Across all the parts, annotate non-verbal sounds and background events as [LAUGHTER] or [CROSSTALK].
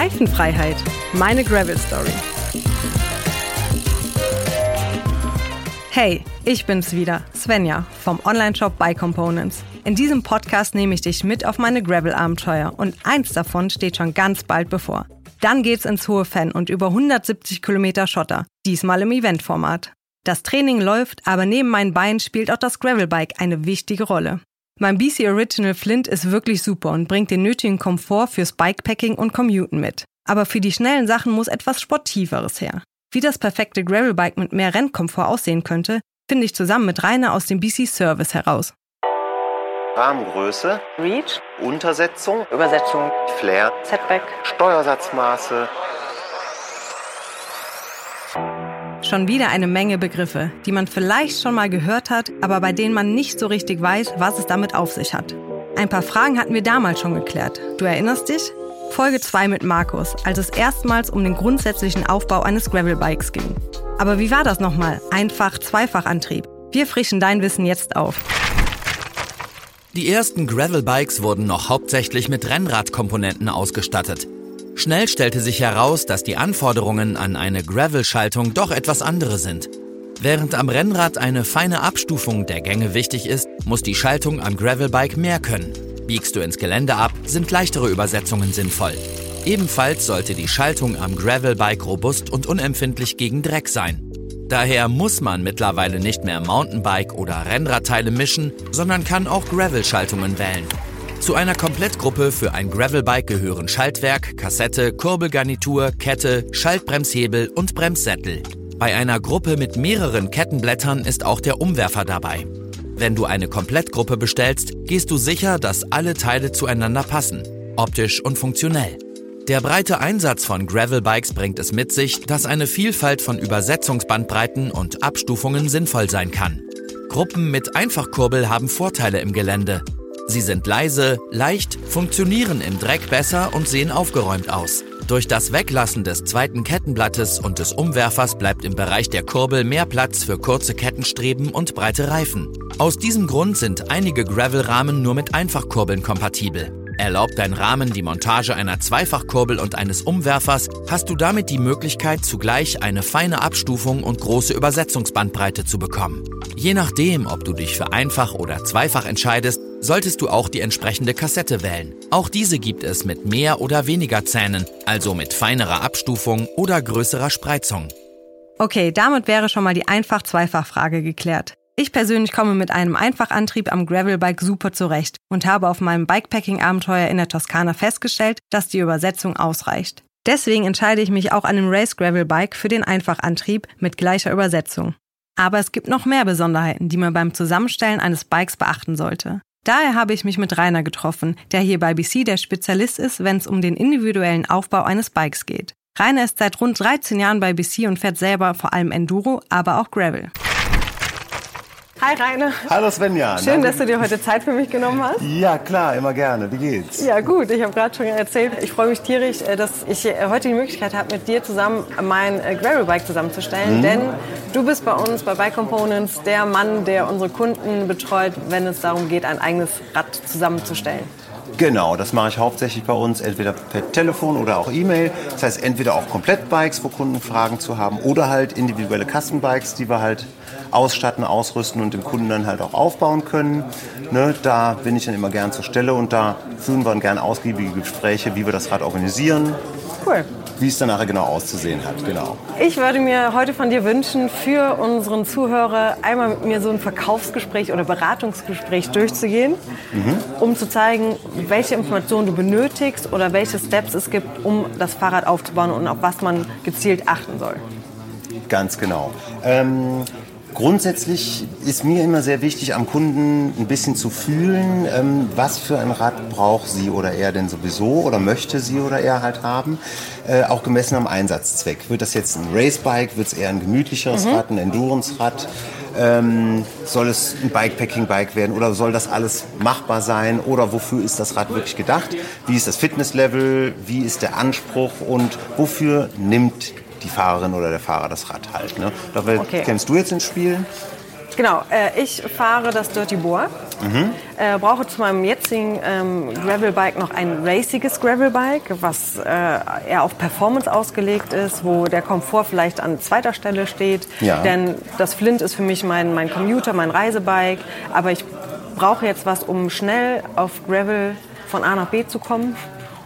Reifenfreiheit. Meine Gravel Story. Hey, ich bin's wieder, Svenja vom Onlineshop Bike Components. In diesem Podcast nehme ich dich mit auf meine Gravel-Abenteuer und eins davon steht schon ganz bald bevor. Dann geht's ins hohe Fan und über 170 Kilometer Schotter, diesmal im Eventformat. Das Training läuft, aber neben meinen Beinen spielt auch das Gravelbike eine wichtige Rolle. Mein BC Original Flint ist wirklich super und bringt den nötigen Komfort fürs Bikepacking und Commuten mit. Aber für die schnellen Sachen muss etwas Sportiveres her. Wie das perfekte Gravelbike mit mehr Rennkomfort aussehen könnte, finde ich zusammen mit Rainer aus dem BC Service heraus. Rahmengröße, Reach, Untersetzung, Übersetzung, Flair, Setback. Steuersatzmaße. Schon wieder eine Menge Begriffe, die man vielleicht schon mal gehört hat, aber bei denen man nicht so richtig weiß, was es damit auf sich hat. Ein paar Fragen hatten wir damals schon geklärt. Du erinnerst dich? Folge 2 mit Markus, als es erstmals um den grundsätzlichen Aufbau eines Gravelbikes ging. Aber wie war das nochmal? Einfach-Zweifachantrieb. Wir frischen dein Wissen jetzt auf. Die ersten Gravelbikes wurden noch hauptsächlich mit Rennradkomponenten ausgestattet. Schnell stellte sich heraus, dass die Anforderungen an eine Gravel-Schaltung doch etwas andere sind. Während am Rennrad eine feine Abstufung der Gänge wichtig ist, muss die Schaltung am Gravelbike mehr können. Biegst du ins Gelände ab, sind leichtere Übersetzungen sinnvoll. Ebenfalls sollte die Schaltung am Gravelbike robust und unempfindlich gegen Dreck sein. Daher muss man mittlerweile nicht mehr Mountainbike- oder Rennradteile mischen, sondern kann auch Gravel-Schaltungen wählen. Zu einer Komplettgruppe für ein Gravelbike gehören Schaltwerk, Kassette, Kurbelgarnitur, Kette, Schaltbremshebel und Bremssättel. Bei einer Gruppe mit mehreren Kettenblättern ist auch der Umwerfer dabei. Wenn du eine Komplettgruppe bestellst, gehst du sicher, dass alle Teile zueinander passen, optisch und funktionell. Der breite Einsatz von Gravelbikes bringt es mit sich, dass eine Vielfalt von Übersetzungsbandbreiten und Abstufungen sinnvoll sein kann. Gruppen mit Einfachkurbel haben Vorteile im Gelände. Sie sind leise, leicht, funktionieren im Dreck besser und sehen aufgeräumt aus. Durch das Weglassen des zweiten Kettenblattes und des Umwerfers bleibt im Bereich der Kurbel mehr Platz für kurze Kettenstreben und breite Reifen. Aus diesem Grund sind einige Gravelrahmen nur mit Einfachkurbeln kompatibel. Erlaubt dein Rahmen die Montage einer Zweifachkurbel und eines Umwerfers, hast du damit die Möglichkeit, zugleich eine feine Abstufung und große Übersetzungsbandbreite zu bekommen. Je nachdem, ob du dich für einfach oder zweifach entscheidest, solltest du auch die entsprechende Kassette wählen. Auch diese gibt es mit mehr oder weniger Zähnen, also mit feinerer Abstufung oder größerer Spreizung. Okay, damit wäre schon mal die Einfach-Zweifach-Frage geklärt. Ich persönlich komme mit einem Einfachantrieb am Gravelbike super zurecht und habe auf meinem Bikepacking-Abenteuer in der Toskana festgestellt, dass die Übersetzung ausreicht. Deswegen entscheide ich mich auch an dem Race Gravelbike für den Einfachantrieb mit gleicher Übersetzung. Aber es gibt noch mehr Besonderheiten, die man beim Zusammenstellen eines Bikes beachten sollte. Daher habe ich mich mit Rainer getroffen, der hier bei BC der Spezialist ist, wenn es um den individuellen Aufbau eines Bikes geht. Rainer ist seit rund 13 Jahren bei BC und fährt selber vor allem Enduro, aber auch Gravel. Hi Rainer. Hallo Svenja. Schön, Danke. dass du dir heute Zeit für mich genommen hast. Ja, klar, immer gerne. Wie geht's? Ja gut, ich habe gerade schon erzählt, ich freue mich tierisch, äh, dass ich äh, heute die Möglichkeit habe, mit dir zusammen mein äh, Gravelbike zusammenzustellen. Denn du bist bei uns bei Bike Components der Mann, der unsere Kunden betreut, wenn es darum geht, ein eigenes Rad zusammenzustellen. Genau, das mache ich hauptsächlich bei uns, entweder per Telefon oder auch E-Mail. Das heißt, entweder auch Komplettbikes, wo Kunden Fragen zu haben, oder halt individuelle Custom-Bikes, die wir halt ausstatten, ausrüsten und dem Kunden dann halt auch aufbauen können. Ne, da bin ich dann immer gern zur Stelle und da führen wir dann gern ausgiebige Gespräche, wie wir das Rad organisieren, Cool. Wie es dann nachher genau auszusehen hat. Genau. Ich würde mir heute von dir wünschen, für unseren Zuhörer einmal mit mir so ein Verkaufsgespräch oder Beratungsgespräch durchzugehen, um zu zeigen, welche Informationen du benötigst oder welche Steps es gibt, um das Fahrrad aufzubauen und auf was man gezielt achten soll. Ganz genau. Ähm, grundsätzlich ist mir immer sehr wichtig, am Kunden ein bisschen zu fühlen, ähm, was für ein Rad braucht sie oder er denn sowieso oder möchte sie oder er halt haben, äh, auch gemessen am Einsatzzweck. Wird das jetzt ein Racebike, wird es eher ein gemütlicheres Rad, ein Endurance-Rad? Ähm, soll es ein Bikepacking-Bike werden oder soll das alles machbar sein oder wofür ist das Rad wirklich gedacht? Wie ist das Fitnesslevel? Wie ist der Anspruch und wofür nimmt die Fahrerin oder der Fahrer das Rad halt? Ne? Dabei Okay. kennst du jetzt ins Spiel? Genau, äh, ich fahre das Dirty Boar. Mhm. Äh, brauche zu meinem jetzigen ähm, Gravelbike noch ein raciges Gravelbike, was äh, eher auf Performance ausgelegt ist, wo der Komfort vielleicht an zweiter Stelle steht. Ja. Denn das Flint ist für mich mein, mein Commuter, mein Reisebike. Aber ich brauche jetzt was, um schnell auf Gravel von A nach B zu kommen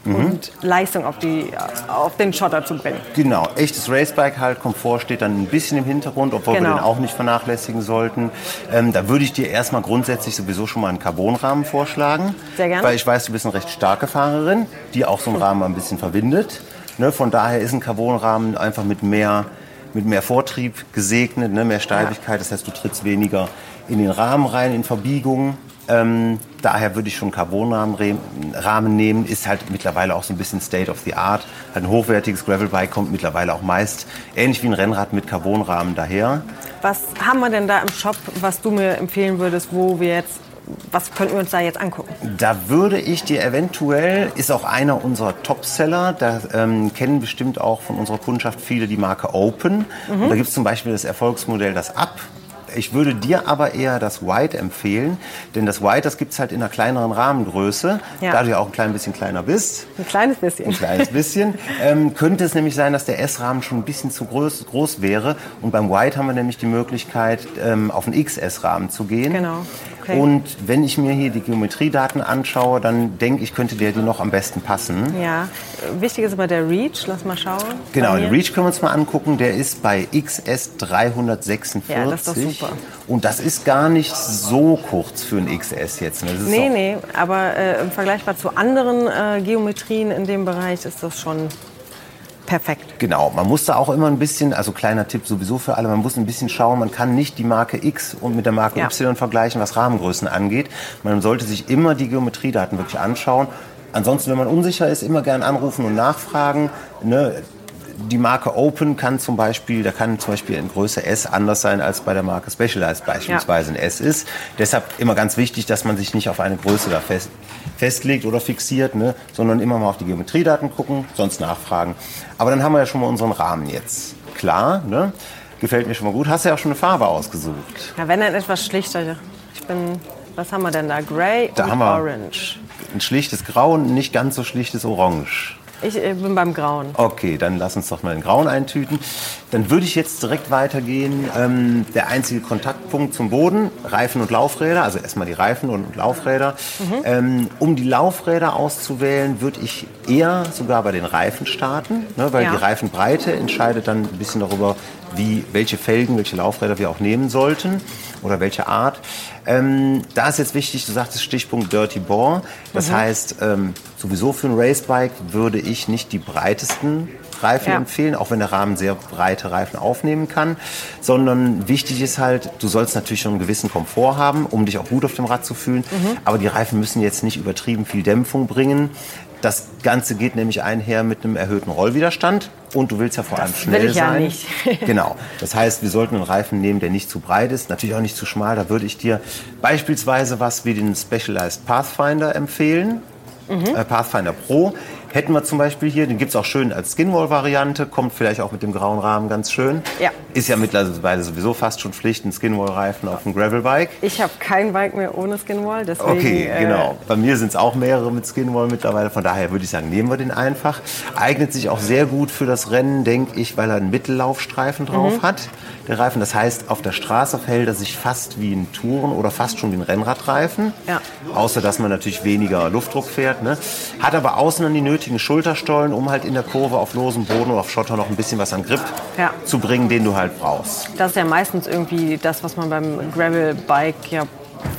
mhm. und Leistung auf, die, auf den Schotter zu bringen. Genau, echtes Racebike halt, Komfort steht dann ein bisschen im Hintergrund, obwohl genau. wir den auch nicht vernachlässigen sollten. Ähm, da würde ich dir erstmal grundsätzlich sowieso schon mal einen Carbonrahmen vorschlagen. Sehr gerne. Weil ich weiß, du bist eine recht starke Fahrerin, die auch so einen Rahmen ein bisschen verwindet. Ne, von daher ist ein Carbonrahmen einfach mit mehr, mit mehr Vortrieb gesegnet, ne, mehr Steifigkeit. Das heißt, du trittst weniger in den Rahmen rein, in Verbiegungen. Ähm, daher würde ich schon Carbonrahmen nehmen. Ist halt mittlerweile auch so ein bisschen State of the Art. Halt ein hochwertiges Gravelbike kommt mittlerweile auch meist ähnlich wie ein Rennrad mit Carbonrahmen daher. Was haben wir denn da im Shop, was du mir empfehlen würdest, wo wir jetzt was könnten wir uns da jetzt angucken? Da würde ich dir eventuell, ist auch einer unserer Topseller, da ähm, kennen bestimmt auch von unserer Kundschaft viele die Marke Open. Mhm. Da gibt es zum Beispiel das Erfolgsmodell, das Up. Ich würde dir aber eher das White empfehlen, denn das White, das gibt es halt in einer kleineren Rahmengröße, ja. da du ja auch ein klein bisschen kleiner bist. Ein kleines bisschen. Ein kleines bisschen. ähm, könnte es nämlich sein, dass der S-Rahmen schon ein bisschen zu groß, groß wäre. Und beim White haben wir nämlich die Möglichkeit, ähm, auf einen XS-Rahmen zu gehen. Genau. Okay. Und wenn ich mir hier die Geometriedaten anschaue, dann denke ich, könnte der dir noch am besten passen. Ja, wichtig ist aber der Reach. Lass mal schauen. Genau, den Reach können wir uns mal angucken. Der ist bei XS 346. Ja, das ist doch super. Und das ist gar nicht so kurz für ein XS jetzt. Ne? Nee, nee, aber äh, im Vergleich zu anderen äh, Geometrien in dem Bereich ist das schon perfekt. Genau, man muss da auch immer ein bisschen, also kleiner Tipp sowieso für alle, man muss ein bisschen schauen, man kann nicht die Marke X und mit der Marke ja. Y vergleichen, was Rahmengrößen angeht. Man sollte sich immer die Geometriedaten wirklich anschauen. Ansonsten, wenn man unsicher ist, immer gern anrufen und nachfragen. Ne? Die Marke Open kann zum Beispiel, da kann zum Beispiel in Größe S anders sein als bei der Marke Specialized beispielsweise ja. ein S ist. Deshalb immer ganz wichtig, dass man sich nicht auf eine Größe da fest, festlegt oder fixiert, ne, sondern immer mal auf die Geometriedaten gucken, sonst nachfragen. Aber dann haben wir ja schon mal unseren Rahmen jetzt. Klar, ne? gefällt mir schon mal gut. Hast du ja auch schon eine Farbe ausgesucht. Ja, wenn dann etwas schlichter. Ich bin, was haben wir denn da? Grey da und Orange. Ein schlichtes Grau und nicht ganz so schlichtes Orange. Ich äh, bin beim Grauen. Okay, dann lass uns doch mal den Grauen eintüten. Dann würde ich jetzt direkt weitergehen. Ähm, der einzige Kontaktpunkt zum Boden, Reifen und Laufräder, also erstmal die Reifen und Laufräder. Mhm. Ähm, um die Laufräder auszuwählen, würde ich eher sogar bei den Reifen starten, ne, weil ja. die Reifenbreite entscheidet dann ein bisschen darüber, wie, welche Felgen, welche Laufräder wir auch nehmen sollten oder welche Art. Ähm, da ist jetzt wichtig, du sagtest Stichpunkt Dirty Bore. Das mhm. heißt, ähm, sowieso für ein Racebike würde ich nicht die breitesten Reifen ja. empfehlen, auch wenn der Rahmen sehr breite Reifen aufnehmen kann, sondern wichtig ist halt, du sollst natürlich schon einen gewissen Komfort haben, um dich auch gut auf dem Rad zu fühlen, mhm. aber die Reifen müssen jetzt nicht übertrieben viel Dämpfung bringen. Das Ganze geht nämlich einher mit einem erhöhten Rollwiderstand und du willst ja vor allem das schnell will ich sein. Ja nicht. [LAUGHS] genau. Das heißt, wir sollten einen Reifen nehmen, der nicht zu breit ist, natürlich auch nicht zu schmal. Da würde ich dir beispielsweise was wie den Specialized Pathfinder empfehlen. Mhm. Pathfinder Pro. Hätten wir zum Beispiel hier, den gibt es auch schön als Skinwall-Variante, kommt vielleicht auch mit dem grauen Rahmen ganz schön. Ja. Ist ja mittlerweile sowieso fast schon Pflicht, ein Skinwall-Reifen auf dem Gravelbike. Ich habe kein Bike mehr ohne Skinwall, deswegen... Okay, äh, genau. Bei mir sind es auch mehrere mit Skinwall mittlerweile, von daher würde ich sagen, nehmen wir den einfach. Eignet sich auch sehr gut für das Rennen, denke ich, weil er einen Mittellaufstreifen drauf mhm. hat, der Reifen. Das heißt, auf der Straße verhält er sich fast wie ein Touren- oder fast schon wie ein Rennradreifen. Ja. Außer, dass man natürlich weniger Luftdruck fährt. Ne? Hat aber außen dann die nötigen richtigen Schulterstollen, um halt in der Kurve auf losem Boden oder auf Schotter noch ein bisschen was an Grip ja. zu bringen, den du halt brauchst. Das ist ja meistens irgendwie das, was man beim Gravel-Bike ja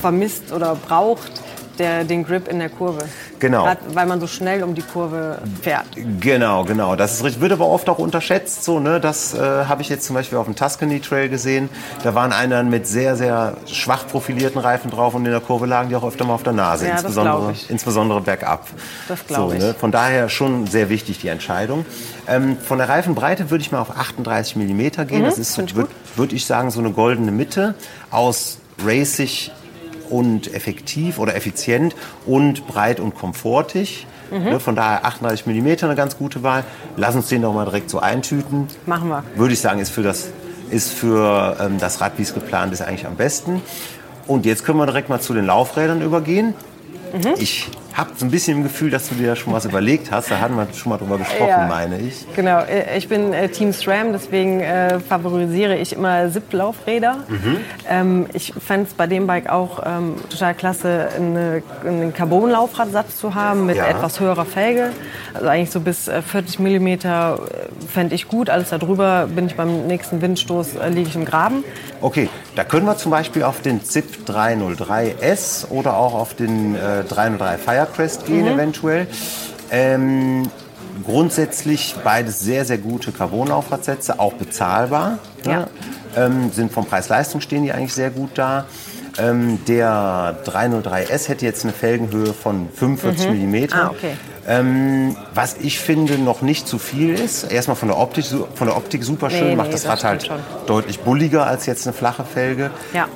vermisst oder braucht der, den Grip in der Kurve. Genau. Grad, weil man so schnell um die Kurve fährt. Genau, genau. Das ist richtig. Wird aber oft auch unterschätzt. So, ne? Das äh, habe ich jetzt zum Beispiel auf dem Tuscany Trail gesehen. Da waren einer mit sehr, sehr schwach profilierten Reifen drauf und in der Kurve lagen die auch öfter mal auf der Nase. Ja, insbesondere, insbesondere bergab. Das glaube so, ich. Ne? Von daher schon sehr wichtig die Entscheidung. Ähm, von der Reifenbreite würde ich mal auf 38 mm gehen. Mhm, das ist, würde würd ich sagen, so eine goldene Mitte aus racing und effektiv oder effizient und breit und komfortig. Mhm. Ne, von daher 38 mm eine ganz gute Wahl. Lass uns den doch mal direkt so eintüten. Machen wir. Würde ich sagen, ist für das, ist für, ähm, das Rad, wie es geplant ist, eigentlich am besten. Und jetzt können wir direkt mal zu den Laufrädern übergehen. Mhm. Ich habe so ein bisschen im Gefühl, dass du dir da schon was überlegt hast. Da hatten wir schon mal drüber gesprochen, Ja. meine ich. Genau, äh, ich bin äh, Team SRAM, deswegen äh, favorisiere ich immer SIP-Laufräder. Mhm. Ähm, ich fände es bei dem Bike auch ähm, total klasse, eine, einen Carbon-Laufradsatz zu haben mit Ja. etwas höherer Felge. Also eigentlich so bis äh, 40 mm fände ich gut. Alles darüber bin ich beim nächsten Windstoß, äh, liege ich im Graben. Okay, da können wir zum Beispiel auf den ZIP 303S oder auch auf den äh, 303 Firecrest gehen eventuell. Ähm, grundsätzlich beides sehr, sehr gute Carbon-Laufradsätze, auch bezahlbar. Ja. Ähm, sind vom Preis-Leistung stehen die eigentlich sehr gut da. Ähm, der 303S hätte jetzt eine Felgenhöhe von 45 mm. Ah, okay. Ähm, was ich finde noch nicht zu viel ist, erstmal von der Optik, von der Optik super schön, Nee, macht nee, das Rad halt stimmt deutlich bulliger als jetzt eine flache Felge. Ja.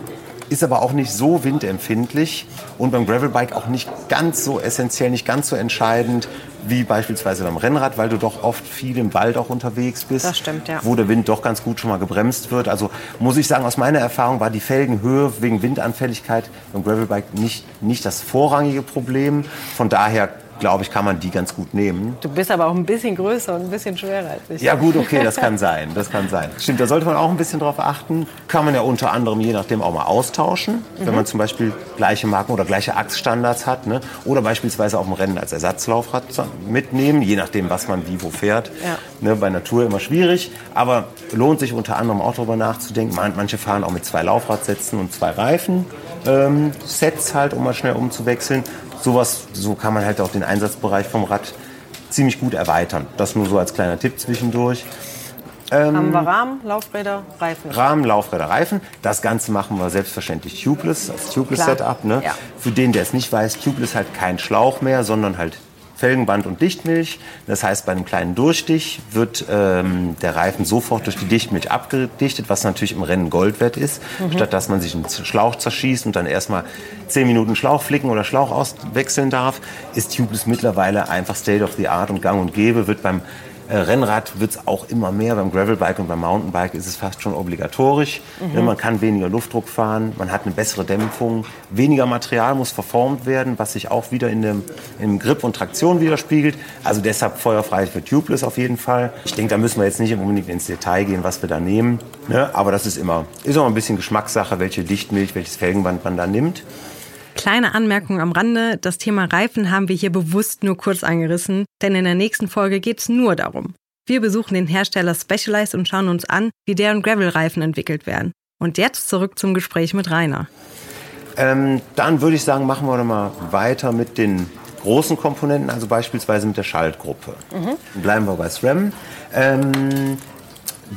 Ist aber auch nicht so windempfindlich und beim Gravelbike auch nicht ganz so essentiell, nicht ganz so entscheidend wie beispielsweise beim Rennrad, weil du doch oft viel im Wald auch unterwegs bist, Das stimmt, ja. wo der Wind doch ganz gut schon mal gebremst wird. Also muss ich sagen, aus meiner Erfahrung war die Felgenhöhe wegen Windanfälligkeit beim Gravelbike nicht, nicht das vorrangige Problem. Von daher glaube ich, kann man die ganz gut nehmen. Du bist aber auch ein bisschen größer und ein bisschen schwerer als ich. Ja gut, okay, das kann sein, das kann sein. Stimmt, da sollte man auch ein bisschen drauf achten. Kann man ja unter anderem je nachdem auch mal austauschen, wenn man zum Beispiel gleiche Marken oder gleiche Achsstandards hat. Ne? Oder beispielsweise auf dem Rennen als Ersatzlaufrad mitnehmen, je nachdem, was man wie wo fährt. Ja. Ne, bei Natur immer schwierig, aber lohnt sich unter anderem auch darüber nachzudenken. Man- Manche fahren auch mit zwei Laufradsätzen und zwei Reifen. Ähm, Sets halt, um mal schnell umzuwechseln. Sowas, so kann man halt auch den Einsatzbereich vom Rad ziemlich gut erweitern. Das nur so als kleiner Tipp zwischendurch. Haben wir Rahmen, Laufräder, Reifen. Rahmen, Laufräder, Reifen. Das Ganze machen wir selbstverständlich tubeless, als Klar. Tubeless-Setup. Ne? Ja. Für den, der es nicht weiß, Tubeless halt kein Schlauch mehr, sondern halt Felgenband und Dichtmilch. Das heißt, bei einem kleinen Durchstich wird ähm, der Reifen sofort durch die Dichtmilch abgedichtet, was natürlich im Rennen Gold wert ist. Statt dass man sich einen Schlauch zerschießt und dann erstmal 10 Minuten Schlauch flicken oder Schlauch auswechseln darf, ist Tubeless mittlerweile einfach State of the Art und gang und gäbe. Wird beim Rennrad wird es auch immer mehr. Beim Gravelbike und beim Mountainbike ist es fast schon obligatorisch. Ne, man kann weniger Luftdruck fahren, man hat eine bessere Dämpfung, weniger Material muss verformt werden, was sich auch wieder in dem, in Grip und Traktion widerspiegelt. Also deshalb feuerfrei für Tubeless auf jeden Fall. Ich denke, da müssen wir jetzt nicht unbedingt ins Detail gehen, was wir da nehmen. Ne? Aber das ist immer, ist auch ein bisschen Geschmackssache, welche Dichtmilch, welches Felgenband man da nimmt. Kleine Anmerkung am Rande, das Thema Reifen haben wir hier bewusst nur kurz angerissen, denn in der nächsten Folge geht es nur darum. Wir besuchen den Hersteller Specialized und schauen uns an, wie deren Gravel-Reifen entwickelt werden. Und jetzt zurück zum Gespräch mit Rainer. Ähm, dann würde ich sagen, machen wir doch mal weiter mit den großen Komponenten, also beispielsweise mit der Schaltgruppe. Bleiben wir bei SRAM. Ähm,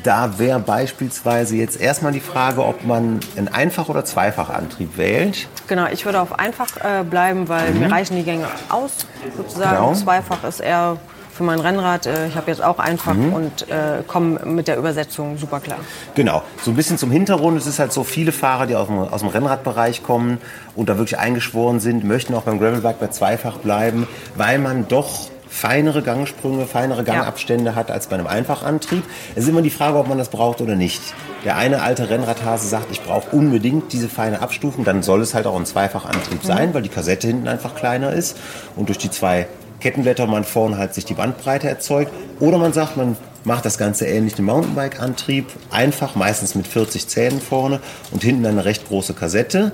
da wäre beispielsweise jetzt erstmal die Frage, ob man einen Einfach- oder Zweifachantrieb wählt. Genau, ich würde auf einfach äh, bleiben, weil mir reichen die Gänge aus, sozusagen. Genau. Zweifach ist eher für mein Rennrad. Äh, ich habe jetzt auch einfach und äh, komme mit der Übersetzung super klar. Genau, so ein bisschen zum Hintergrund. Es ist halt so, viele Fahrer, die aus dem, aus dem Rennradbereich kommen und da wirklich eingeschworen sind, möchten auch beim Gravelbike bei Zweifach bleiben, weil man doch feinere Gangsprünge, feinere Gangabstände hat als bei einem Einfachantrieb. Es ist immer die Frage, ob man das braucht oder nicht. Der eine alte Rennradhase sagt, ich brauche unbedingt diese feine Abstufung, dann soll es halt auch ein Zweifachantrieb sein, weil die Kassette hinten einfach kleiner ist und durch die zwei Kettenblätter man vorne halt sich die Bandbreite erzeugt. Oder man sagt, man macht das Ganze ähnlich dem Mountainbike-Antrieb, einfach, meistens mit 40 Zähnen vorne und hinten eine recht große Kassette.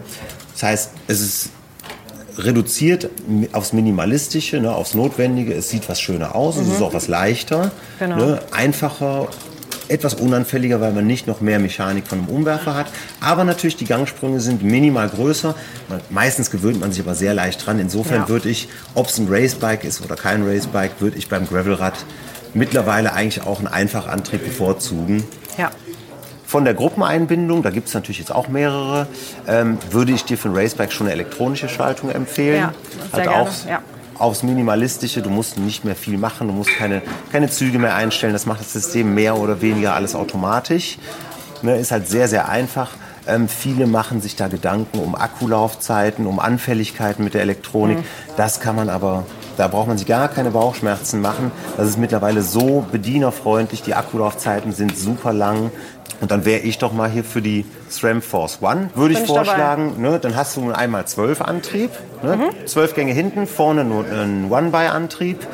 Das heißt, es ist reduziert aufs Minimalistische, ne, aufs Notwendige. Es sieht was schöner aus, es ist auch was leichter, Genau. ne, einfacher, etwas unanfälliger, weil man nicht noch mehr Mechanik von einem Umwerfer hat. Aber natürlich, die Gangsprünge sind minimal größer. Man, meistens gewöhnt man sich aber sehr leicht dran. Insofern Ja. würde ich, ob es ein Racebike ist oder kein Racebike, würde ich beim Gravelrad mittlerweile eigentlich auch einen Einfachantrieb bevorzugen. Ja. Von der Gruppeneinbindung, da gibt es natürlich jetzt auch mehrere, ähm, würde ich dir für ein Racebike schon eine elektronische Schaltung empfehlen. Ja, sehr halt gerne, ja. aufs Minimalistische, du musst nicht mehr viel machen, du musst keine, keine Züge mehr einstellen, das macht das System mehr oder weniger alles automatisch. Ne, ist halt sehr, sehr einfach. Ähm, viele machen sich da Gedanken um Akkulaufzeiten, um Anfälligkeiten mit der Elektronik. Mhm. Das kann man aber Da braucht man sich gar keine Bauchschmerzen machen. Das ist mittlerweile so bedienerfreundlich. Die Akkulaufzeiten sind super lang. Und dann wäre ich doch mal hier für die SRAM Force One, würde ich, ich vorschlagen. Ne, dann hast du einen einmal 12 Antrieb, ne, 12 Gänge hinten, vorne nur einen One-by-Antrieb.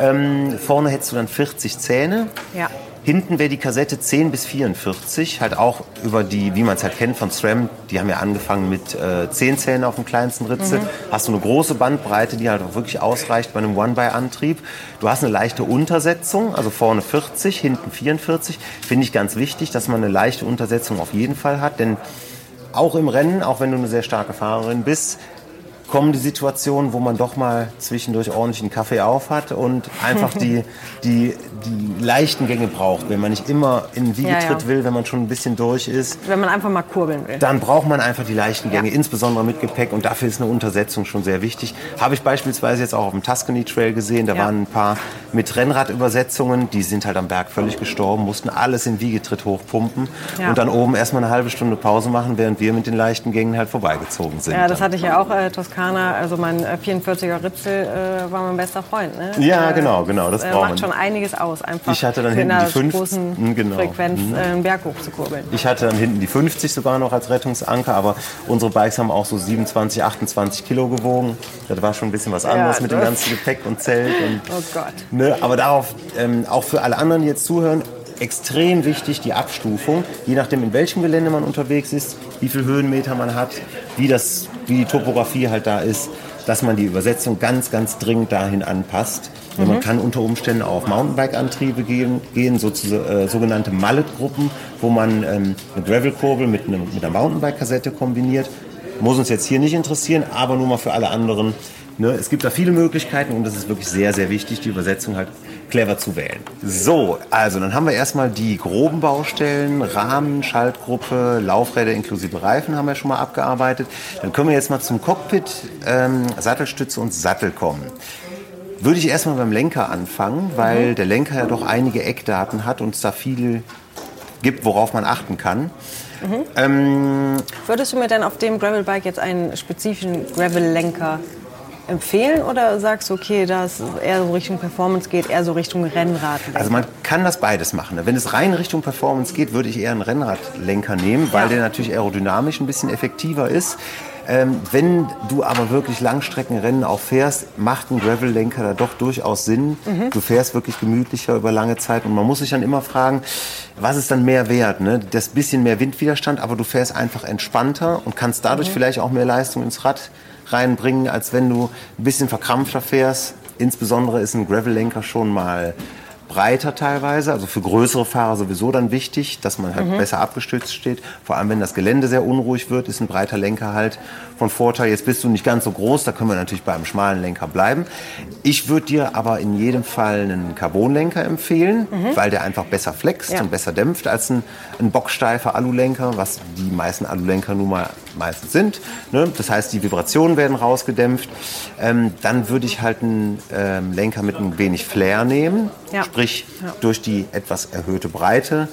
Ähm, vorne hättest du dann 40 Zähne. Ja. Hinten wäre die Kassette 10 bis 44, halt auch über die, wie man es halt kennt von SRAM, die haben ja angefangen mit äh, 10 Zähnen auf dem kleinsten Ritzel. Hast du eine große Bandbreite, die halt auch wirklich ausreicht bei einem One-by-Antrieb. Du hast eine leichte Untersetzung, also vorne 40, hinten 44. Finde ich ganz wichtig, dass man eine leichte Untersetzung auf jeden Fall hat, denn auch im Rennen, auch wenn du eine sehr starke Fahrerin bist, kommen die Situationen, wo man doch mal zwischendurch ordentlich einen Kaffee auf hat und einfach die, [LAUGHS] die, die leichten Gänge braucht. Wenn man nicht immer in den Wiegetritt Ja, ja. will, wenn man schon ein bisschen durch ist, Wenn man einfach mal kurbeln will. dann braucht man einfach die leichten Gänge, Ja. insbesondere mit Gepäck. Und dafür ist eine Untersetzung schon sehr wichtig. Habe ich beispielsweise jetzt auch auf dem Tuscany Trail gesehen. Da waren ein paar mit Rennradübersetzungen. Die sind halt am Berg völlig gestorben, mussten alles in Wiegetritt hochpumpen und dann oben erstmal eine halbe Stunde Pause machen, während wir mit den leichten Gängen halt vorbeigezogen sind. Ja, das hatte ich ja auch, äh, Toskana, also mein äh, 44er Ritzel äh, war mein bester Freund. Ne? Ja, Äh, genau, genau, das äh, braucht macht schon einiges aus, einfach Ich hatte dann hinten die fünf- großen Mhm, genau. Frequenz äh, einen Berg hoch zu kurbeln. Ich hatte dann hinten die 50 sogar noch als Rettungsanker, aber unsere Bikes haben auch so 27, 28 Kilo gewogen. Das war schon ein bisschen was anderes mit dem das- ganzen Gepäck und Zelt. Und, [LAUGHS] Oh Gott. ne, aber darauf, ähm, auch für alle anderen, die jetzt zuhören, extrem wichtig die Abstufung. Je nachdem, in welchem Gelände man unterwegs ist, wie viel Höhenmeter man hat, wie, das, wie die Topografie halt da ist, dass man die Übersetzung ganz, ganz dringend dahin anpasst. Und Man kann unter Umständen auch auf Mountainbike-Antriebe gehen, gehen so, äh, sogenannte Mallet-Gruppen, wo man ähm, eine Gravel-Kurbel mit, einem, mit einer Mountainbike-Kassette kombiniert. Muss uns jetzt hier nicht interessieren, aber nur mal für alle anderen. Ne? Es gibt da viele Möglichkeiten und es ist wirklich sehr, sehr wichtig, die Übersetzung halt clever zu wählen. So, also dann haben wir erstmal die groben Baustellen, Rahmen, Schaltgruppe, Laufräder inklusive Reifen haben wir schon mal abgearbeitet. Dann können wir jetzt mal zum Cockpit, ähm, Sattelstütze und Sattel kommen. Würde ich erstmal beim Lenker anfangen, weil der Lenker ja doch einige Eckdaten hat und es da viel gibt, worauf man achten kann. Würdest du mir denn auf dem Gravelbike jetzt einen spezifischen Gravel-Lenker empfehlen oder sagst du, okay, das eher so Richtung Performance geht, eher so Richtung Rennrad? Also man kann das beides machen. ne? Wenn es rein Richtung Performance geht, würde ich eher einen Rennradlenker nehmen, weil Ja. der natürlich aerodynamisch ein bisschen effektiver ist. Ähm, wenn du aber wirklich Langstreckenrennen auch fährst, macht ein Gravel-Lenker da doch durchaus Sinn. Du fährst wirklich gemütlicher über lange Zeit und man muss sich dann immer fragen, was ist dann mehr wert? Ne? Das bisschen mehr Windwiderstand, aber du fährst einfach entspannter und kannst dadurch vielleicht auch mehr Leistung ins Rad reinbringen, als wenn du ein bisschen verkrampfter fährst. Insbesondere ist ein Gravel-Lenker schon mal breiter teilweise, also für größere Fahrer sowieso dann wichtig, dass man halt besser abgestützt steht. Vor allem, wenn das Gelände sehr unruhig wird, ist ein breiter Lenker halt von Vorteil. Jetzt bist du nicht ganz so groß, da können wir natürlich bei einem schmalen Lenker bleiben. Ich würde dir aber in jedem Fall einen Carbonlenker empfehlen, weil der einfach besser flext Ja. und besser dämpft als ein, ein bocksteifer Alulenker, was die meisten Alulenker nun mal meistens sind. Ne? Das heißt, die Vibrationen werden rausgedämpft. Ähm, dann würde ich halt einen ähm, Lenker mit ein wenig Flair nehmen, Ja. sprich Ja. durch die etwas erhöhte Breite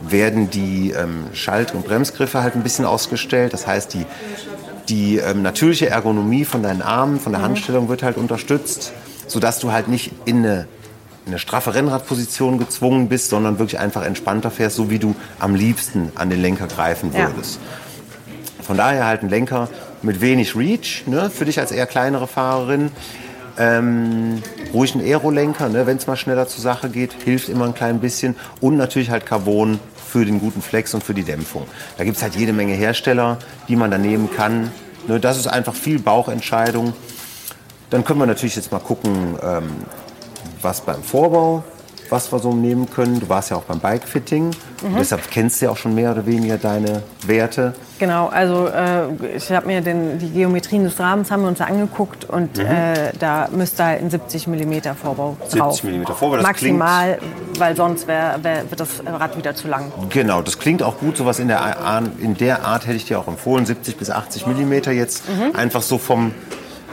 werden die ähm, Schalt- und Bremsgriffe halt ein bisschen ausgestellt. Das heißt, die, die ähm, natürliche Ergonomie von deinen Armen, von der Handstellung wird halt unterstützt, sodass du halt nicht in eine, in eine straffe Rennradposition gezwungen bist, sondern wirklich einfach entspannter fährst, so wie du am liebsten an den Lenker greifen Ja. Von daher halt ein Lenker mit wenig Reach, ne, für dich als eher kleinere Fahrerin. Ähm, ruhig ein Aerolenker, ne, wenn es mal schneller zur Sache geht, hilft immer ein klein bisschen. Und natürlich halt Carbon für den guten Flex und für die Dämpfung. Da gibt es halt jede Menge Hersteller, die man da nehmen kann. Ne, das ist einfach viel Bauchentscheidung. Dann können wir natürlich jetzt mal gucken, ähm, was beim Vorbau, was wir so nehmen können. Du warst ja auch beim Bikefitting. Deshalb kennst du ja auch schon mehr oder weniger deine Werte. Genau, also äh, ich habe mir den, die Geometrien des Rahmens haben wir uns angeguckt und Mhm. äh, da müsste halt ein 70 mm Vorbau 70 drauf. Millimeter Vorbau, das Maximal, weil sonst wär, wär, wird das Rad wieder zu lang. Genau, das klingt auch gut. Sowas in der, in der Art hätte ich dir auch empfohlen. 70 bis 80 Millimeter jetzt einfach so vom,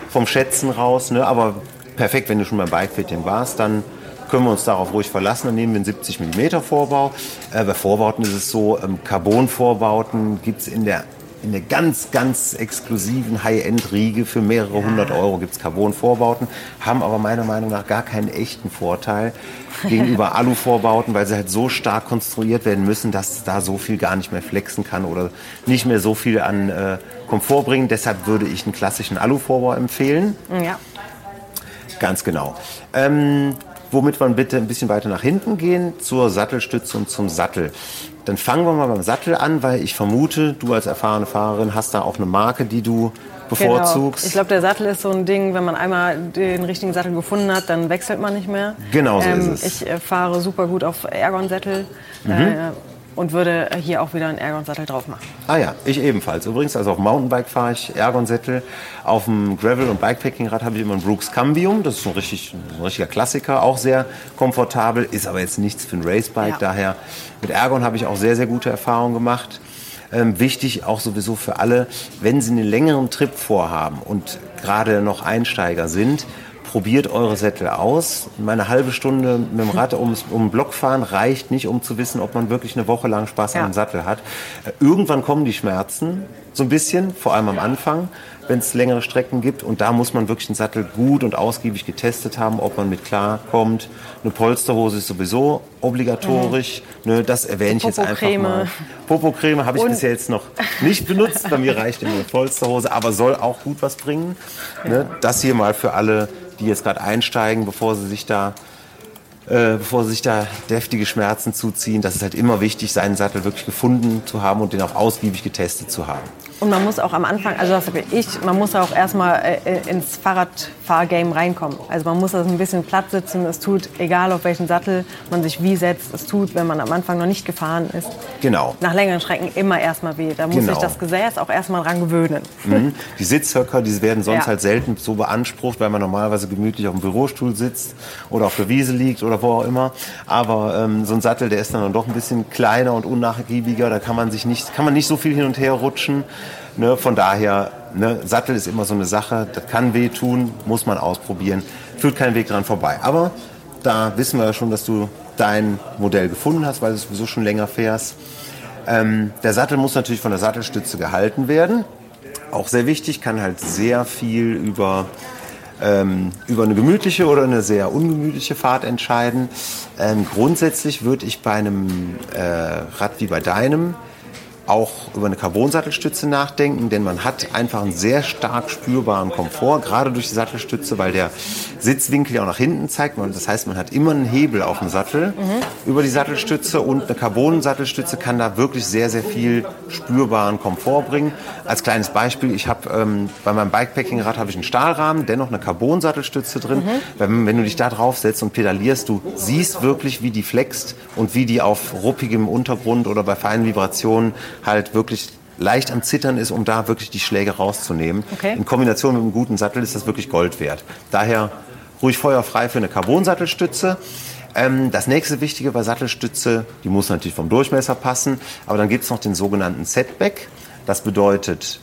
vom Schätzen raus. Ne? Aber perfekt, wenn du schon beim Bikefitting warst, dann können wir uns darauf ruhig verlassen. Dann nehmen wir einen 70 Millimeter Vorbau. Äh, bei Vorbauten ist es so, ähm, Carbon-Vorbauten gibt es in der in der ganz, ganz exklusiven High-End-Riege für mehrere hundert Euro gibt es Carbon-Vorbauten, haben aber meiner Meinung nach gar keinen echten Vorteil [LAUGHS] gegenüber Alu-Vorbauten, weil sie halt so stark konstruiert werden müssen, dass da so viel gar nicht mehr flexen kann oder nicht mehr so viel an äh, Komfort bringen. Deshalb würde ich einen klassischen Alu-Vorbau empfehlen. Ja. Ganz genau. Ähm, womit wir bitte ein bisschen weiter nach hinten gehen, zur Sattelstütze und zum Sattel. Dann fangen wir mal beim Sattel an, weil ich vermute, du als erfahrene Fahrerin hast da auch eine Marke, die du bevorzugst. Genau. Ich glaube, der Sattel ist so ein Ding, wenn man einmal den richtigen Sattel gefunden hat, dann wechselt man nicht mehr. Genau so Ähm, ist es. Ich äh, fahre super gut auf Ergon-Sättel Mhm. äh, und würde hier auch wieder einen Ergon-Sattel drauf machen. Ah ja, ich ebenfalls. Übrigens, also auf Mountainbike fahre ich Ergon-Sättel. Auf dem Gravel- und Bikepacking-Rad habe ich immer ein Brooks Cambium. Das ist ein, richtig, ein richtiger Klassiker, auch sehr komfortabel, ist aber jetzt nichts für ein Racebike. Ja. Daher mit Ergon habe ich auch sehr, sehr gute Erfahrungen gemacht. Ähm, wichtig auch sowieso für alle, wenn Sie einen längeren Trip vorhaben und gerade noch Einsteiger sind, probiert eure Sättel aus. Meine halbe Stunde mit dem Rad um, um den Block fahren reicht nicht, um zu wissen, ob man wirklich eine Woche lang Spaß Ja. an dem Sattel hat. Äh, Irgendwann kommen die Schmerzen, so ein bisschen, vor allem am Anfang, wenn es längere Strecken gibt. Und da muss man wirklich den Sattel gut und ausgiebig getestet haben, ob man mit klarkommt. Eine Polsterhose ist sowieso obligatorisch. Ne, das erwähne ich jetzt einfach mal. Popocreme habe ich Und- bisher jetzt noch nicht benutzt. Bei mir reicht immer eine Polsterhose, aber soll auch gut was bringen. Ne, das hier mal für alle, die jetzt gerade einsteigen, bevor sie sich da äh, bevor sie sich da deftige Schmerzen zuziehen. Das ist halt immer wichtig, seinen Sattel wirklich gefunden zu haben und den auch ausgiebig getestet zu haben. Und man muss auch am Anfang, also das sage ich, man muss auch erstmal äh, ins Fahrradfahrgame reinkommen. Also man muss also ein bisschen platt sitzen. Es tut, egal auf welchen Sattel man sich wie setzt, es tut, wenn man am Anfang noch nicht gefahren ist, Genau. nach längeren Strecken immer erstmal weh. Da muss Genau. sich das Gesäß auch erstmal dran gewöhnen. Mhm. Die Sitzhöcker, die werden sonst Ja. halt selten so beansprucht, weil man normalerweise gemütlich auf dem Bürostuhl sitzt oder auf der Wiese liegt oder wo auch immer. Aber ähm, so ein Sattel, der ist dann doch ein bisschen kleiner und unnachgiebiger. Da kann man sich nicht, kann man nicht so viel hin und her rutschen. Ne? Von daher, ne? Sattel ist immer so eine Sache. Das kann wehtun, muss man ausprobieren. Führt kein Weg dran vorbei. Aber da wissen wir ja schon, dass du dein Modell gefunden hast, weil du sowieso schon länger fährst. Ähm, der Sattel muss natürlich von der Sattelstütze gehalten werden. Auch sehr wichtig, kann halt sehr viel über, ähm, über eine gemütliche oder eine sehr ungemütliche Fahrt entscheiden. Ähm, grundsätzlich würde ich bei einem äh, Rad wie bei deinem auch über eine Carbon-Sattelstütze nachdenken, denn man hat einfach einen sehr stark spürbaren Komfort, gerade durch die Sattelstütze, weil der Sitzwinkel ja auch nach hinten zeigt. Das heißt, man hat immer einen Hebel auf dem Sattel über die Sattelstütze und eine Carbon-Sattelstütze kann da wirklich sehr, sehr viel spürbaren Komfort bringen. Als kleines Beispiel, ich habe ähm, bei meinem Bikepacking-Rad habe ich einen Stahlrahmen, dennoch eine Carbon-Sattelstütze drin. Wenn, wenn du dich da drauf setzt und pedalierst, du siehst wirklich, wie die flext und wie die auf ruppigem Untergrund oder bei feinen Vibrationen halt wirklich leicht am Zittern ist, um da wirklich die Schläge rauszunehmen. Okay. In Kombination mit einem guten Sattel ist das wirklich Gold wert. Daher ruhig feuerfrei für eine Carbon-Sattelstütze. Ähm, das nächste Wichtige bei Sattelstütze, die muss natürlich vom Durchmesser passen, aber dann gibt es noch den sogenannten Setback. Das bedeutet,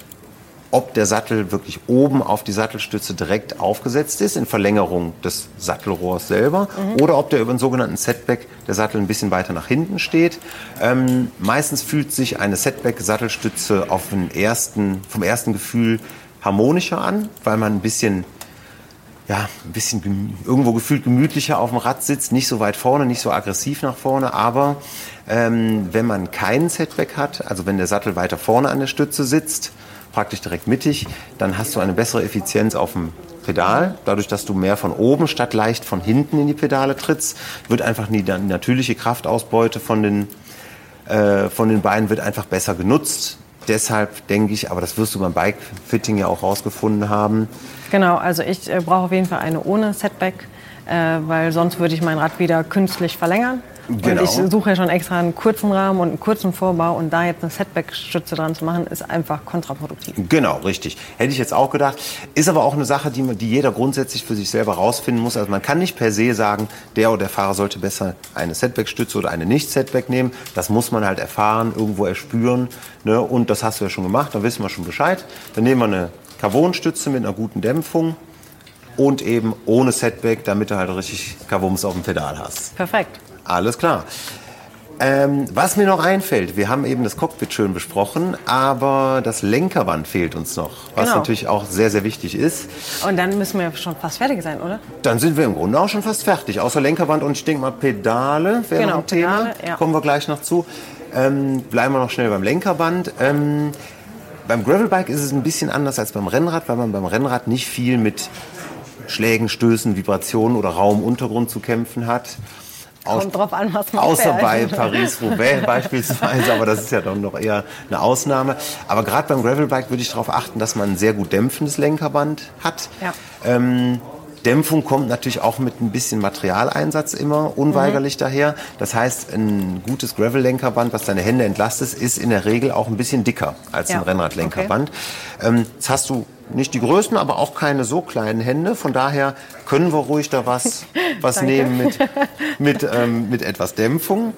ob der Sattel wirklich oben auf die Sattelstütze direkt aufgesetzt ist, in Verlängerung des Sattelrohrs selber, oder ob der über den sogenannten Setback der Sattel ein bisschen weiter nach hinten steht. Ähm, meistens fühlt sich eine Setback-Sattelstütze auf den ersten, vom ersten Gefühl harmonischer an, weil man ein bisschen ja, ein bisschen irgendwo gefühlt gemütlicher auf dem Rad sitzt, nicht so weit vorne, nicht so aggressiv nach vorne, aber ähm, wenn man keinen Setback hat, also wenn der Sattel weiter vorne an der Stütze sitzt, praktisch direkt mittig, dann hast du eine bessere Effizienz auf dem Pedal. Dadurch, dass du mehr von oben statt leicht von hinten in die Pedale trittst, wird einfach die, natürliche Kraftausbeute von den, äh, von den Beinen wird einfach besser genutzt. Deshalb denke ich, aber das wirst du beim Bike-Fitting ja auch rausgefunden haben, Genau, also ich äh, brauche auf jeden Fall eine ohne Setback, äh, weil sonst würde ich mein Rad wieder künstlich verlängern. Genau. Und ich suche ja schon extra einen kurzen Rahmen und einen kurzen Vorbau und da jetzt eine Setback-Stütze dran zu machen, ist einfach kontraproduktiv. Genau, richtig. Hätte ich jetzt auch gedacht. Ist aber auch eine Sache, die, man- die jeder grundsätzlich für sich selber rausfinden muss. Also man kann nicht per se sagen, der oder der Fahrer sollte besser eine Setback-Stütze oder eine Nicht-Setback nehmen. Das muss man halt erfahren, irgendwo erspüren. Ne? Und das hast du ja schon gemacht, dann wissen wir schon Bescheid. Dann nehmen wir eine Carbon-Stütze mit einer guten Dämpfung und eben ohne Setback, damit du halt richtig Kavums auf dem Pedal hast. Perfekt. Alles klar. Ähm, was mir noch einfällt, wir haben eben das Cockpit schön besprochen, aber das Lenkerband fehlt uns noch, was Genau. natürlich auch sehr, sehr wichtig ist. Und dann müssen wir schon fast fertig sein, oder? Dann sind wir im Grunde auch schon fast fertig. Außer Lenkerband und ich denke mal Pedale wäre Genau, ein Thema. Pedale, ja. Kommen wir gleich noch zu. Ähm, bleiben wir noch schnell beim Lenkerband. Ähm, beim Gravelbike ist es ein bisschen anders als beim Rennrad, weil man beim Rennrad nicht viel mit Schlägen, Stößen, Vibrationen oder rauem Untergrund zu kämpfen hat. Aus- Kommt drauf an, was man Außer fährt. bei Paris-Roubaix [LAUGHS] beispielsweise, aber das ist ja dann noch eher eine Ausnahme. Aber gerade beim Gravelbike würde ich darauf achten, dass man ein sehr gut dämpfendes Lenkerband hat. Ja. Ähm, Dämpfung kommt natürlich auch mit ein bisschen Materialeinsatz immer unweigerlich Mhm. daher. Das heißt, ein gutes Gravel-Lenkerband, was deine Hände entlastet, ist in der Regel auch ein bisschen dicker als Ja. ein Rennradlenkerband. Ähm, jetzt hast du nicht die größten, aber auch keine so kleinen Hände. Von daher können wir ruhig da was, [LAUGHS] was nehmen mit, mit, ähm, mit etwas Dämpfung.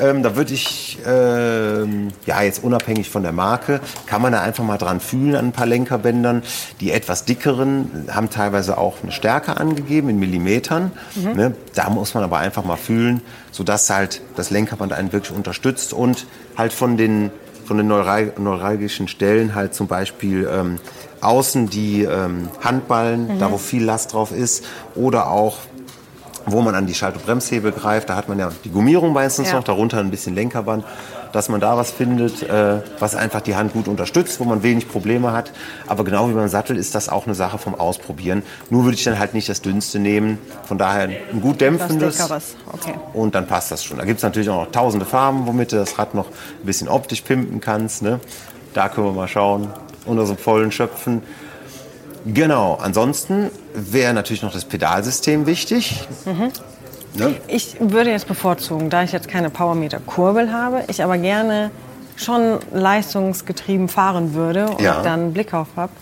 Ähm, da würde ich, ähm, ja, jetzt unabhängig von der Marke, kann man da einfach mal dran fühlen an ein paar Lenkerbändern. Die etwas dickeren haben teilweise auch eine Stärke angegeben in Millimetern. Ne? Da muss man aber einfach mal fühlen, sodass halt das Lenkerband einen wirklich unterstützt und halt von den, von den neural neuralgischen Stellen halt zum Beispiel ähm, außen die ähm, Handballen, da wo viel Last drauf ist, oder auch wo man an die Schalt- und Bremshebel greift. Da hat man ja die Gummierung meistens Ja. noch, darunter ein bisschen Lenkerband, dass man da was findet, äh, was einfach die Hand gut unterstützt, wo man wenig Probleme hat. Aber genau wie beim Sattel ist das auch eine Sache vom Ausprobieren. Nur würde ich dann halt nicht das dünnste nehmen. Von daher ein gut dämpfendes. Okay. Und dann passt das schon. Da gibt es natürlich auch noch tausende Farben, womit du das Rad noch ein bisschen optisch pimpen kannst. Ne? Da können wir mal schauen. Unter so vollen Schöpfen. Genau, ansonsten wäre natürlich noch das Pedalsystem wichtig. Ne? Ich würde jetzt bevorzugen, da ich jetzt keine Powermeter-Kurbel habe, ich aber gerne schon leistungsgetrieben fahren würde und Ja. dann einen Blick auf habe,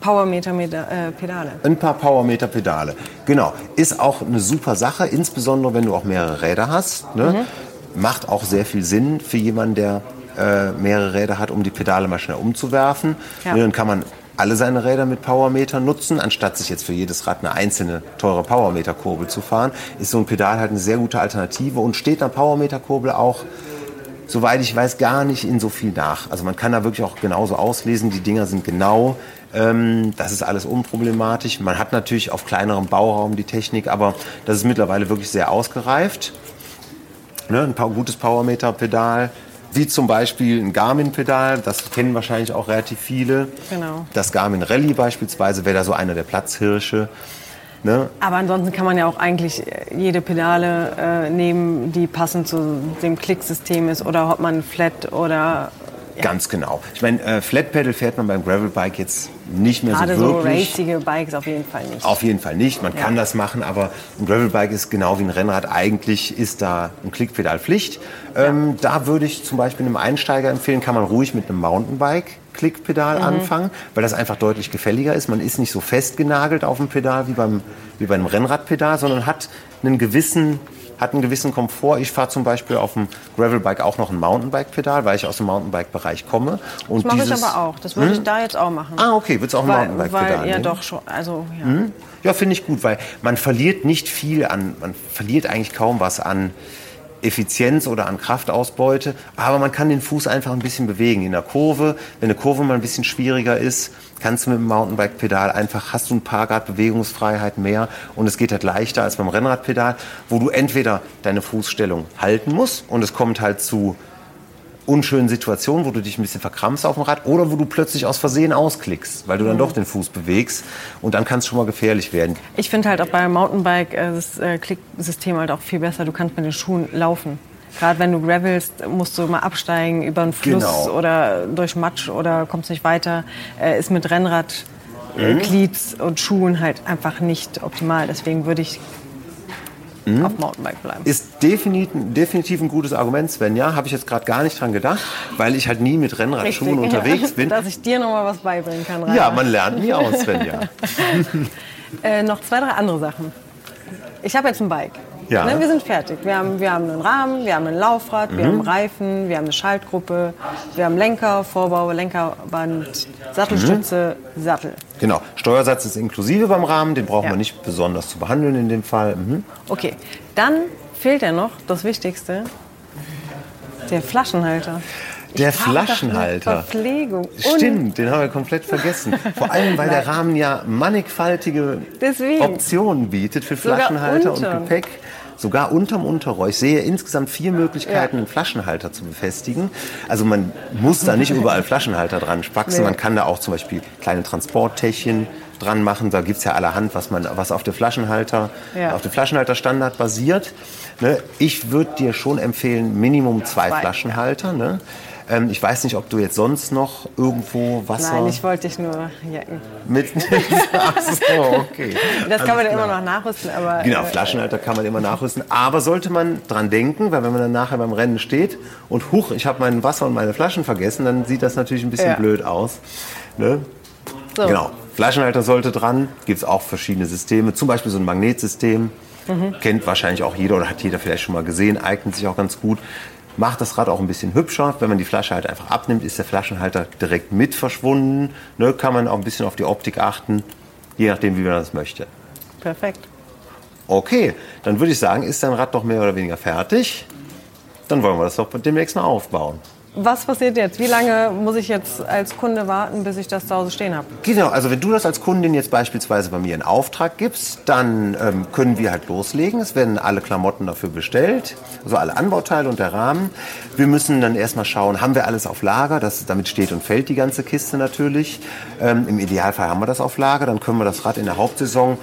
Powermeter-Pedale. Ein paar Powermeter Pedale. Genau. Ist auch eine super Sache, insbesondere wenn du auch mehrere Räder hast. Ne? Macht auch sehr viel Sinn für jemanden, der äh, mehrere Räder hat, um die Pedale mal schnell umzuwerfen. Ja. Ne, Dann kann man alle seine Räder mit Powermeter nutzen, anstatt sich jetzt für jedes Rad eine einzelne teure Powermeter-Kurbel zu fahren. Ist so ein Pedal halt eine sehr gute Alternative und steht einer Powermeter-Kurbel auch soweit ich weiß, gar nicht in so viel nach. Also man kann da wirklich auch genauso auslesen, die Dinger sind genau. Ähm, das ist alles unproblematisch. Man hat natürlich auf kleinerem Bauraum die Technik, aber das ist mittlerweile wirklich sehr ausgereift. Ne, ein paar, gutes Powermeter-Pedal, wie zum Beispiel ein Garmin-Pedal, das kennen wahrscheinlich auch relativ viele. Genau. Das Garmin Rally beispielsweise wäre da so einer der Platzhirsche. Ne? Aber ansonsten kann man ja auch eigentlich äh, jede Pedale äh, nehmen, die passend zu dem Klicksystem ist oder ob man Flat oder Ganz genau. Ich meine, äh, Flat Pedal fährt man beim Gravelbike jetzt nicht mehr gerade so so wirklich. racige Bikes auf jeden Fall nicht. Auf jeden Fall nicht. Man Ja. kann das machen, aber ein Gravelbike ist genau wie ein Rennrad. Eigentlich ist da ein Klickpedal Pflicht. Ähm, da würde ich zum Beispiel einem Einsteiger empfehlen, kann man ruhig mit einem Mountainbike Klickpedal Mhm. anfangen, weil das einfach deutlich gefälliger ist. Man ist nicht so festgenagelt auf dem Pedal wie beim, wie bei einem Rennradpedal, sondern hat einen gewissen hat einen gewissen Komfort. Ich fahre zum Beispiel auf dem Gravelbike auch noch ein Mountainbike-Pedal, weil ich aus dem Mountainbike-Bereich komme. Und Das mache ich aber auch. Das würde ich da jetzt auch machen. Ah, okay, würdest auch ein Mountainbike-Pedal weil ja nehmen? doch schon. Also ja. Ja, finde ich gut, weil man verliert nicht viel an, man verliert eigentlich kaum was an Effizienz oder an Kraftausbeute, aber man kann den Fuß einfach ein bisschen bewegen in der Kurve. Wenn eine Kurve mal ein bisschen schwieriger ist, kannst du mit dem Mountainbike-Pedal einfach, hast du ein paar Grad Bewegungsfreiheit mehr und es geht halt leichter als beim Rennradpedal, wo du entweder deine Fußstellung halten musst und es kommt halt zu unschönen Situationen, wo du dich ein bisschen verkrampfst auf dem Rad oder wo du plötzlich aus Versehen ausklickst, weil du dann doch den Fuß bewegst und dann kann es schon mal gefährlich werden. Ich finde halt auch beim Mountainbike äh, das äh, Klicksystem halt auch viel besser. Du kannst mit den Schuhen laufen. Gerade wenn du gravelst, musst du mal absteigen über einen Fluss Genau. oder durch Matsch oder kommst nicht weiter. Äh, ist mit Rennrad, äh, Mhm. Glieds und Schuhen halt einfach nicht optimal. Deswegen würde ich Mhm. auf Mountainbike bleiben. Ist definitiv, definitiv ein gutes Argument, Sven. Ja, habe ich jetzt gerade gar nicht dran gedacht, weil ich halt nie mit Rennradschuhen unterwegs ja. bin. Dass ich dir noch mal was beibringen kann. Ja, Rainer. man lernt nie aus, Sven. Ja. [LAUGHS] Äh, noch zwei, drei andere Sachen. Ich habe jetzt ein Bike. Ja. Ne, wir sind fertig. Wir haben, wir haben einen Rahmen, wir haben ein Laufrad, wir Mhm. haben Reifen, wir haben eine Schaltgruppe, wir haben Lenker, Vorbau, Lenkerband, Sattelstütze, Sattel. Genau. Steuersatz ist inklusive beim Rahmen, den brauchen Ja. wir nicht besonders zu behandeln in dem Fall. Mhm. Okay, dann fehlt ja noch das Wichtigste, Der Flaschenhalter. Der Flaschenhalter. Verpflegung. Stimmt, den haben wir komplett vergessen. Vor allem, weil der Rahmen ja mannigfaltige Deswegen. Optionen bietet für Flaschenhalter und. Gepäck. Sogar unterm Unterrohr. Ich sehe insgesamt vier Möglichkeiten, einen Flaschenhalter zu befestigen. Also man muss da nicht überall Flaschenhalter dran spaxen. Nee. Man kann da auch zum Beispiel kleine Transporttäschchen dran machen. Da gibt's ja allerhand, was, man, was auf, der Flaschenhalter, Ja. auf dem Flaschenhalterstandard basiert. Ne? Ich würde dir schon empfehlen, Minimum zwei, Zwei, Flaschenhalter. Ne? Ähm, ich weiß nicht, ob du jetzt sonst noch irgendwo Wasser Nein, ich wollte dich nur jacken. mitnimmst. [LAUGHS] Ach so, okay. Das kann man ja immer noch nachrüsten, aber. Genau, äh, Flaschenhalter kann man immer nachrüsten. Aber sollte man dran denken, weil wenn man dann nachher beim Rennen steht und huch, ich habe mein Wasser und meine Flaschen vergessen, dann sieht das natürlich ein bisschen Ja. blöd aus. Ne? So. Genau. Flaschenhalter sollte dran. Gibt es auch verschiedene Systeme. Zum Beispiel so ein Magnetsystem. Mhm. Kennt wahrscheinlich auch jeder oder hat jeder vielleicht schon mal gesehen. Eignet sich auch ganz gut. Macht das Rad auch ein bisschen hübscher. Wenn man die Flasche halt einfach abnimmt, ist der Flaschenhalter direkt mit verschwunden. Ne? Kann man auch ein bisschen auf die Optik achten. Je nachdem, wie man das möchte. Perfekt. Okay, dann würde ich sagen, ist dein Rad doch mehr oder weniger fertig. Dann wollen wir das doch demnächst mal aufbauen. Was passiert jetzt? Wie lange muss ich jetzt als Kunde warten, bis ich das zu Hause stehen habe? Genau, also wenn du das als Kundin jetzt beispielsweise bei mir in Auftrag gibst, dann ähm, können wir halt loslegen. Es werden alle Klamotten dafür bestellt, also alle Anbauteile und der Rahmen. Wir müssen dann erstmal schauen, haben wir alles auf Lager? Das, damit steht und fällt die ganze Kiste natürlich. Ähm, Im Idealfall haben wir das auf Lager, dann können wir das Rad in der Hauptsaison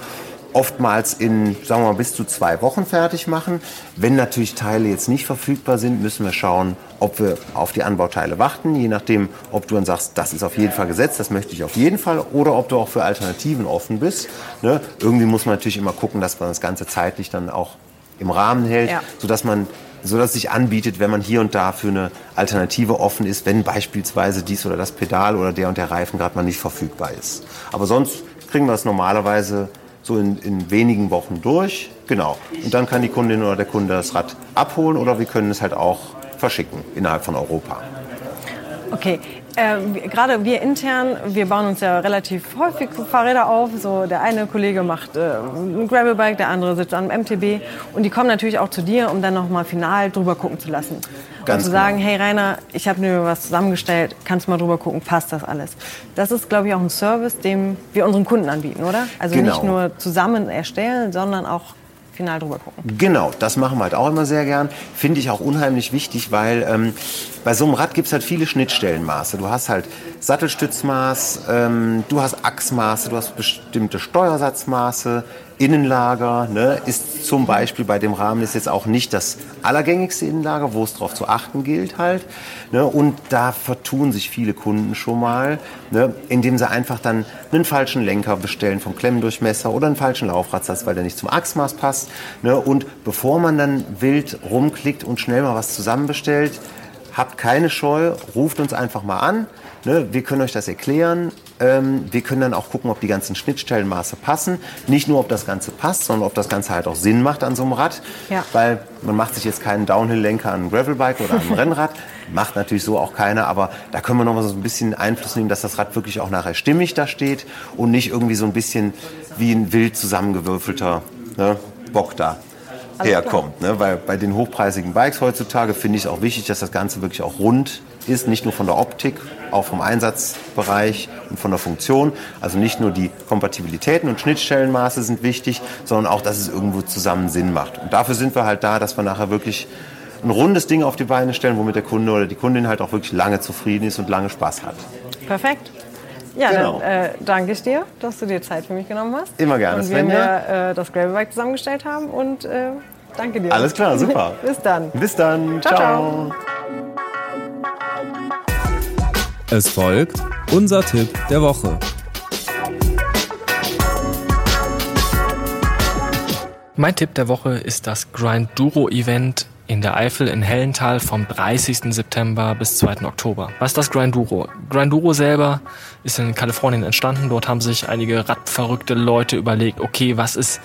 oftmals in, sagen wir mal, bis zu zwei Wochen fertig machen. Wenn natürlich Teile jetzt nicht verfügbar sind, müssen wir schauen, ob wir auf die Anbauteile warten, je nachdem, ob du dann sagst, das ist auf jeden Fall gesetzt, das möchte ich auf jeden Fall, oder ob du auch für Alternativen offen bist. Ne? Irgendwie muss man natürlich immer gucken, dass man das Ganze zeitlich dann auch im Rahmen hält, Ja. sodass man sodass es sich anbietet, wenn man hier und da für eine Alternative offen ist, wenn beispielsweise dies oder das Pedal oder der und der Reifen gerade mal nicht verfügbar ist. Aber sonst kriegen wir es normalerweise so in, in wenigen Wochen durch. Genau. Und dann kann die Kundin oder der Kunde das Rad abholen oder wir können es halt auch verschicken innerhalb von Europa. Okay, ähm, gerade wir intern, wir bauen uns ja relativ häufig Fahrräder auf. So der eine Kollege macht äh, ein Gravelbike, der andere sitzt am MTB und die kommen natürlich auch zu dir, um dann noch mal final drüber gucken zu lassen Ganz und zu genau. sagen, hey Rainer, ich habe mir was zusammengestellt, kannst du mal drüber gucken, passt das alles? Das ist, glaube ich, auch ein Service, den wir unseren Kunden anbieten, oder? Also Genau. nicht nur zusammen erstellen, sondern auch final drüber gucken. Genau, das machen wir halt auch immer sehr gern. Finde ich auch unheimlich wichtig, weil ähm, bei so einem Rad gibt es halt viele Schnittstellenmaße. Du hast halt Sattelstützmaß, ähm, du hast Achsmaße, du hast bestimmte Steuersatzmaße, Innenlager. Ne, ist zum Beispiel bei dem Rahmen ist jetzt auch nicht das allergängigste Innenlager, wo es darauf zu achten gilt halt. Ne, und da vertun sich viele Kunden schon mal, ne, indem sie einfach dann einen falschen Lenker bestellen vom Klemmendurchmesser oder einen falschen Laufradsatz, weil der nicht zum Achsmaß passt. Ne, und bevor man dann wild rumklickt und schnell mal was zusammenbestellt, habt keine Scheu, ruft uns einfach mal an. Ne, wir können euch das erklären. Ähm, wir können dann auch gucken, ob die ganzen Schnittstellenmaße passen. Nicht nur, ob das Ganze passt, sondern ob das Ganze halt auch Sinn macht an so einem Rad. Ja. Weil man macht sich jetzt keinen Downhill-Lenker an einem Gravelbike oder an einem [LAUGHS] Rennrad. Macht natürlich so auch keiner, aber da können wir noch mal so ein bisschen Einfluss nehmen, dass das Rad wirklich auch nachher stimmig da steht und nicht irgendwie so ein bisschen wie ein wild zusammengewürfelter ne, Bock da herkommt. Ne? Weil bei den hochpreisigen Bikes heutzutage finde ich es auch wichtig, dass das Ganze wirklich auch rund ist, nicht nur von der Optik, auch vom Einsatzbereich und von der Funktion. Also nicht nur die Kompatibilitäten und Schnittstellenmaße sind wichtig, sondern auch, dass es irgendwo zusammen Sinn macht. Und dafür sind wir halt da, dass wir nachher wirklich ein rundes Ding auf die Beine stellen, womit der Kunde oder die Kundin halt auch wirklich lange zufrieden ist und lange Spaß hat. Perfekt. Ja, Genau. dann äh, danke ich dir, dass du dir Zeit für mich genommen hast. Immer gerne, Und wir mir äh, das Gravelbike zusammengestellt haben und äh, danke dir. Alles klar, super. [LAUGHS] Bis dann. Bis dann. Ciao, ciao. Es folgt unser Tipp der Woche. Mein Tipp der Woche ist das Grinduro Event in der Eifel in Hellental vom 30. September bis 2. Oktober. Was ist das Grinduro? Grinduro selber ist in Kalifornien entstanden. Dort haben sich einige radverrückte Leute überlegt, okay, was ist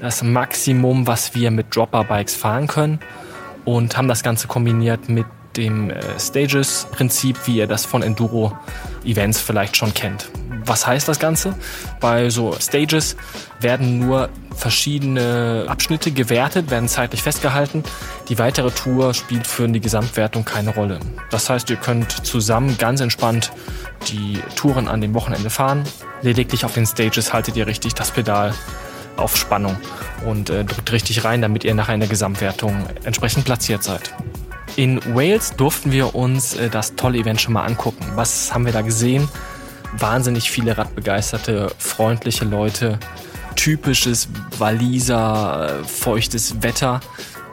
das Maximum, was wir mit Dropper-Bikes fahren können und haben das Ganze kombiniert mit dem äh, Stages-Prinzip, wie ihr das von Enduro-Events vielleicht schon kennt. Was heißt das Ganze? Bei so Stages werden nur verschiedene Abschnitte gewertet, werden zeitlich festgehalten. Die weitere Tour spielt für die Gesamtwertung keine Rolle. Das heißt, ihr könnt zusammen ganz entspannt die Touren an dem Wochenende fahren. Lediglich auf den Stages haltet ihr richtig das Pedal auf Spannung und äh, drückt richtig rein, damit ihr nachher in der Gesamtwertung entsprechend platziert seid. In Wales durften wir uns äh, das tolle Event schon mal angucken. Was haben wir da gesehen? Wahnsinnig viele radbegeisterte, freundliche Leute, typisches Waliser, äh, feuchtes Wetter,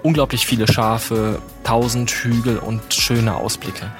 unglaublich viele Schafe, tausend Hügel und schöne Ausblicke.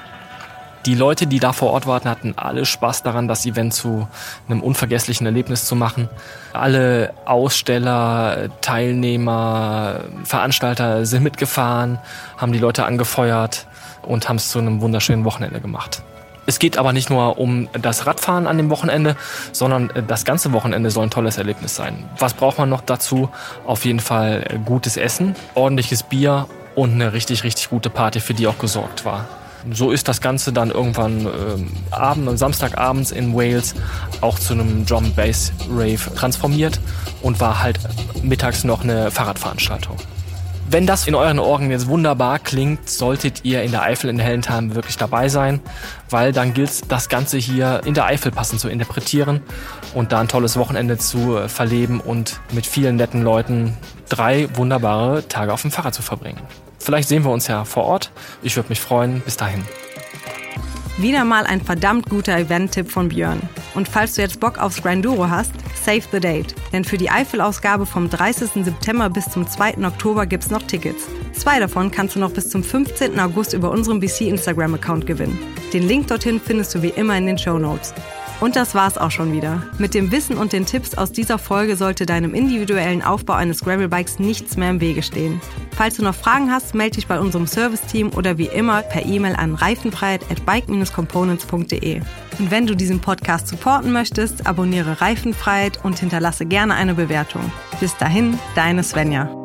Die Leute, die da vor Ort waren, hatten alle Spaß daran, das Event zu einem unvergesslichen Erlebnis zu machen. Alle Aussteller, Teilnehmer, Veranstalter sind mitgefahren, haben die Leute angefeuert und haben es zu einem wunderschönen Wochenende gemacht. Es geht aber nicht nur um das Radfahren an dem Wochenende, sondern das ganze Wochenende soll ein tolles Erlebnis sein. Was braucht man noch dazu? Auf jeden Fall gutes Essen, ordentliches Bier und eine richtig, richtig gute Party, für die auch gesorgt war. So ist das Ganze dann irgendwann ähm, Abend und Samstagabends in Wales auch zu einem Drum Bass Rave transformiert und war halt mittags noch eine Fahrradveranstaltung. Wenn das in euren Ohren jetzt wunderbar klingt, solltet ihr in der Eifel in Hellentheim wirklich dabei sein, weil dann gilt das Ganze hier in der Eifel passend zu interpretieren und da ein tolles Wochenende zu äh, verleben und mit vielen netten Leuten drei wunderbare Tage auf dem Fahrrad zu verbringen. Vielleicht sehen wir uns ja vor Ort. Ich würde mich freuen. Bis dahin. Wieder mal ein verdammt guter Event-Tipp von Björn. Und falls du jetzt Bock aufs Granduro hast, save the date. Denn für die Eifel-Ausgabe vom 30. September bis zum 2. Oktober gibt's noch Tickets. Zwei davon kannst du noch bis zum 15. August über unseren BC Instagram-Account gewinnen. Den Link dorthin findest du wie immer in den Show Notes. Und das war's auch schon wieder. Mit dem Wissen und den Tipps aus dieser Folge sollte deinem individuellen Aufbau eines Gravelbikes nichts mehr im Wege stehen. Falls du noch Fragen hast, melde dich bei unserem Serviceteam oder wie immer per E-Mail an reifenfreiheit@bike-components.de. Und wenn du diesen Podcast supporten möchtest, abonniere Reifenfreiheit und hinterlasse gerne eine Bewertung. Bis dahin, deine Svenja.